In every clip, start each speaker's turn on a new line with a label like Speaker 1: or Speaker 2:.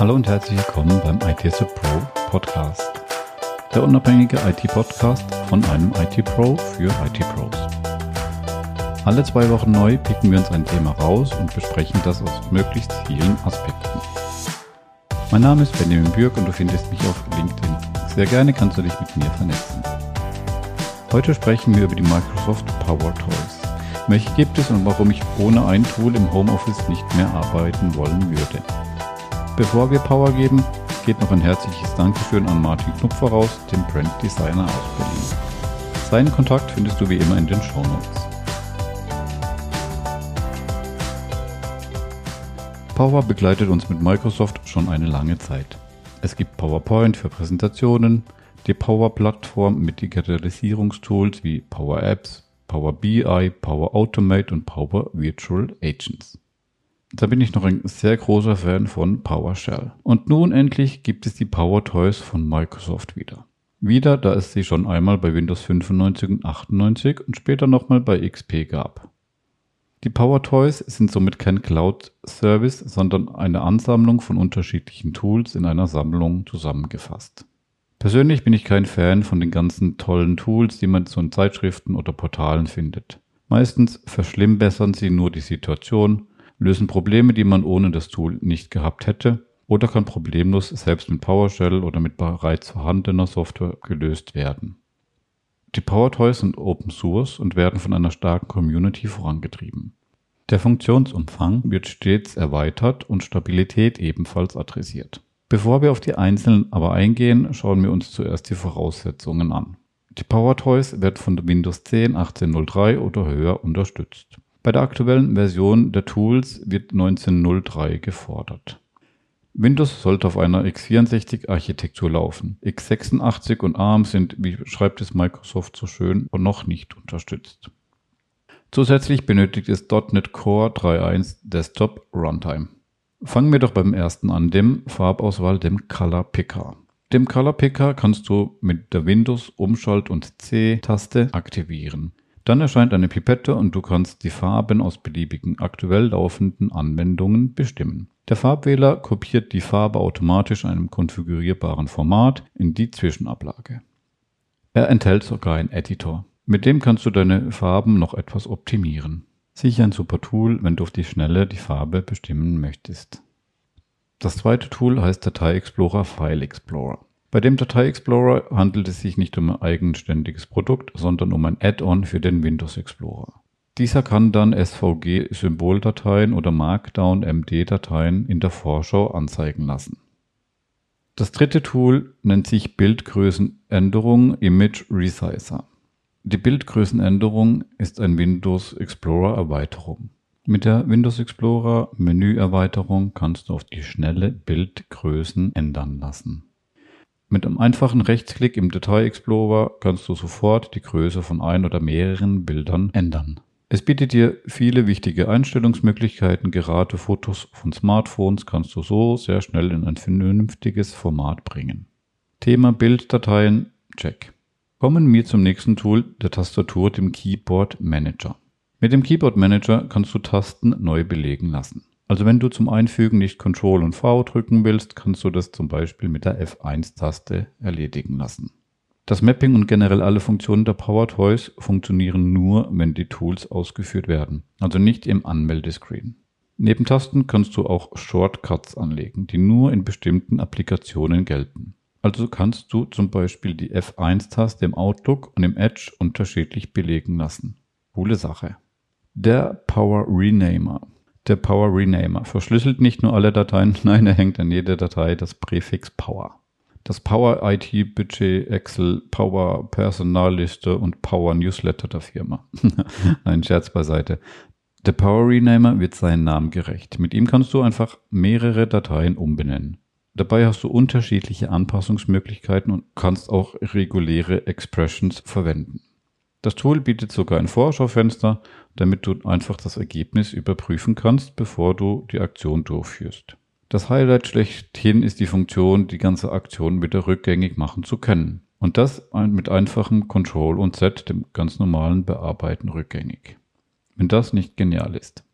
Speaker 1: Hallo und herzlich willkommen beim ITS Pro Podcast. Der unabhängige IT-Podcast von einem IT-Pro für IT-Pros. Alle zwei Wochen neu picken wir uns ein Thema raus und besprechen das aus möglichst vielen Aspekten. Mein Name ist Benjamin Bürg und du findest mich auf LinkedIn. Sehr gerne kannst du dich mit mir vernetzen. Heute sprechen wir über die Microsoft Power Toys. Welche gibt es und warum ich ohne ein Tool im Homeoffice nicht mehr arbeiten wollen würde. Bevor wir Power geben, geht noch ein herzliches Dankeschön an Martin Knupfer raus, dem Brand Designer aus Berlin. Seinen Kontakt findest du wie immer in den Show Notes. Power begleitet uns mit Microsoft schon eine lange Zeit. Es gibt PowerPoint für Präsentationen, die Power-Plattform mit Digitalisierungstools wie Power Apps, Power BI, Power Automate und Power Virtual Agents. Da bin ich noch ein sehr großer Fan von PowerShell. Und nun endlich gibt es die Power Toys von Microsoft wieder. Wieder, da es sie schon einmal bei Windows 95 und 98 und später nochmal bei XP gab. Die Power Toys sind somit kein Cloud-Service, sondern eine Ansammlung von unterschiedlichen Tools in einer Sammlung zusammengefasst. Persönlich bin ich kein Fan von den ganzen tollen Tools, die man so in Zeitschriften oder Portalen findet. Meistens verschlimmbessern sie nur die Situation lösen Probleme, die man ohne das Tool nicht gehabt hätte, oder kann problemlos selbst mit PowerShell oder mit bereits vorhandener Software gelöst werden. Die PowerToys sind Open Source und werden von einer starken Community vorangetrieben. Der Funktionsumfang wird stets erweitert und Stabilität ebenfalls adressiert. Bevor wir auf die einzelnen aber eingehen, schauen wir uns zuerst die Voraussetzungen an. Die PowerToys wird von Windows 10 18.03 oder höher unterstützt. Bei der aktuellen Version der Tools wird 1903 gefordert. Windows sollte auf einer x64-Architektur laufen. x86 und ARM sind, wie schreibt es Microsoft so schön, noch nicht unterstützt. Zusätzlich benötigt es .NET Core 3.1 Desktop Runtime. Fangen wir doch beim ersten an, dem Farbauswahl, dem Color Picker. Dem Color Picker kannst du mit der Windows Umschalt- und C-Taste aktivieren. Dann erscheint eine Pipette und du kannst die Farben aus beliebigen aktuell laufenden Anwendungen bestimmen. Der Farbwähler kopiert die Farbe automatisch in einem konfigurierbaren Format in die Zwischenablage. Er enthält sogar einen Editor. Mit dem kannst du deine Farben noch etwas optimieren. Sicher ein super Tool, wenn du auf die Schnelle die Farbe bestimmen möchtest. Das zweite Tool heißt Datei Explorer File Explorer. Bei dem Datei Explorer handelt es sich nicht um ein eigenständiges Produkt, sondern um ein Add-on für den Windows Explorer. Dieser kann dann SVG-Symboldateien oder Markdown-MD-Dateien in der Vorschau anzeigen lassen. Das dritte Tool nennt sich Bildgrößenänderung Image Resizer. Die Bildgrößenänderung ist ein Windows Explorer Erweiterung. Mit der Windows Explorer Menüerweiterung kannst du auf die schnelle Bildgrößen ändern lassen. Mit einem einfachen Rechtsklick im Datei Explorer kannst du sofort die Größe von ein oder mehreren Bildern ändern. Es bietet dir viele wichtige Einstellungsmöglichkeiten. Gerade Fotos von Smartphones kannst du so sehr schnell in ein vernünftiges Format bringen. Thema Bilddateien, check. Kommen wir zum nächsten Tool, der Tastatur, dem Keyboard Manager. Mit dem Keyboard Manager kannst du Tasten neu belegen lassen. Also wenn du zum Einfügen nicht Ctrl und V drücken willst, kannst du das zum Beispiel mit der F1-Taste erledigen lassen. Das Mapping und generell alle Funktionen der PowerToys funktionieren nur, wenn die Tools ausgeführt werden, also nicht im Anmeldescreen. Neben Tasten kannst du auch Shortcuts anlegen, die nur in bestimmten Applikationen gelten. Also kannst du zum Beispiel die F1-Taste im Outlook und im Edge unterschiedlich belegen lassen. Coole Sache. Der Power Renamer der Power Renamer verschlüsselt nicht nur alle Dateien, nein, er hängt an jeder Datei das Präfix Power. Das Power IT Budget, Excel, Power Personalliste und Power Newsletter der Firma. nein, Scherz beiseite. Der Power Renamer wird seinen Namen gerecht. Mit ihm kannst du einfach mehrere Dateien umbenennen. Dabei hast du unterschiedliche Anpassungsmöglichkeiten und kannst auch reguläre Expressions verwenden. Das Tool bietet sogar ein Vorschaufenster, damit du einfach das Ergebnis überprüfen kannst, bevor du die Aktion durchführst. Das Highlight schlechthin ist die Funktion, die ganze Aktion wieder rückgängig machen zu können. Und das mit einfachem Control und Z, dem ganz normalen Bearbeiten rückgängig. Wenn das nicht genial ist.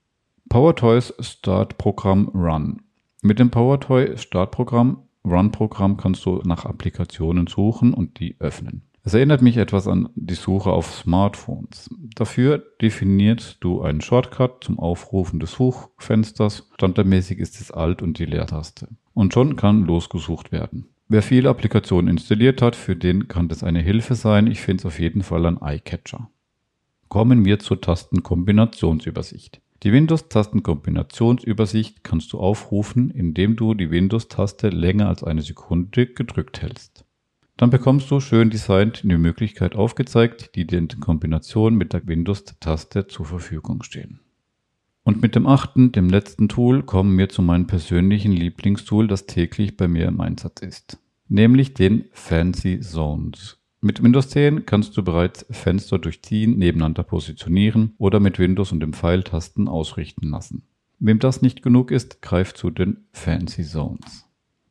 Speaker 1: PowerToys Start Programm Run. Mit dem PowerToy Startprogramm, Run-Programm kannst du nach Applikationen suchen und die öffnen. Es erinnert mich etwas an die Suche auf Smartphones. Dafür definierst du einen Shortcut zum Aufrufen des Suchfensters. Standardmäßig ist es Alt und die Leertaste. Und schon kann losgesucht werden. Wer viele Applikationen installiert hat, für den kann das eine Hilfe sein. Ich finde es auf jeden Fall ein Eyecatcher. Kommen wir zur Tastenkombinationsübersicht. Die Windows-Tastenkombinationsübersicht kannst du aufrufen, indem du die Windows-Taste länger als eine Sekunde gedrückt hältst. Dann bekommst du schön designt die Möglichkeit aufgezeigt, die dir in Kombination mit der Windows-Taste zur Verfügung stehen. Und mit dem achten, dem letzten Tool, kommen wir zu meinem persönlichen Lieblingstool, das täglich bei mir im Einsatz ist. Nämlich den Fancy Zones. Mit Windows 10 kannst du bereits Fenster durchziehen, nebeneinander positionieren oder mit Windows und dem Pfeiltasten ausrichten lassen. Wem das nicht genug ist, greift zu den Fancy Zones.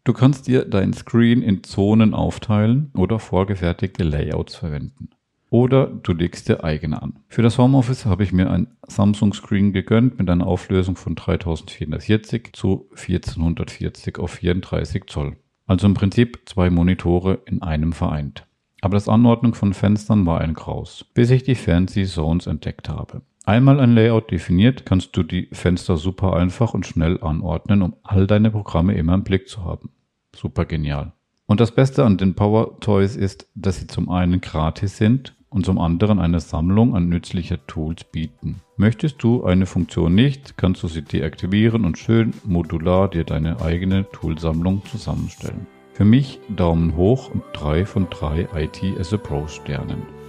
Speaker 1: Du kannst dir dein Screen in Zonen aufteilen oder vorgefertigte Layouts verwenden. Oder du legst dir eigene an. Für das Homeoffice habe ich mir ein Samsung Screen gegönnt mit einer Auflösung von 3440 zu 1440 auf 34 Zoll. Also im Prinzip zwei Monitore in einem vereint. Aber das Anordnung von Fenstern war ein Graus, bis ich die Fancy Zones entdeckt habe. Einmal ein Layout definiert, kannst du die Fenster super einfach und schnell anordnen, um all deine Programme immer im Blick zu haben. Super genial. Und das Beste an den Power Toys ist, dass sie zum einen gratis sind und zum anderen eine Sammlung an nützlicher Tools bieten. Möchtest du eine Funktion nicht, kannst du sie deaktivieren und schön modular dir deine eigene Toolsammlung zusammenstellen. Für mich Daumen hoch und 3 von 3 IT as a Pro Sternen.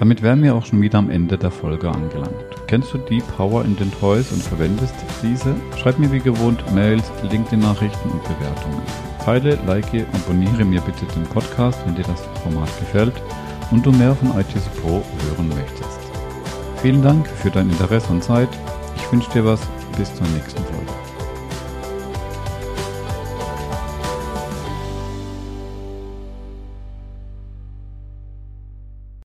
Speaker 1: Damit wären wir auch schon wieder am Ende der Folge angelangt. Kennst du die Power in den Toys und verwendest diese? Schreib mir wie gewohnt Mails, LinkedIn-Nachrichten und Bewertungen. Teile, like, abonniere mir bitte den Podcast, wenn dir das Format gefällt und du mehr von ITS Pro hören möchtest. Vielen Dank für dein Interesse und Zeit. Ich wünsche dir was. Bis zur nächsten Folge.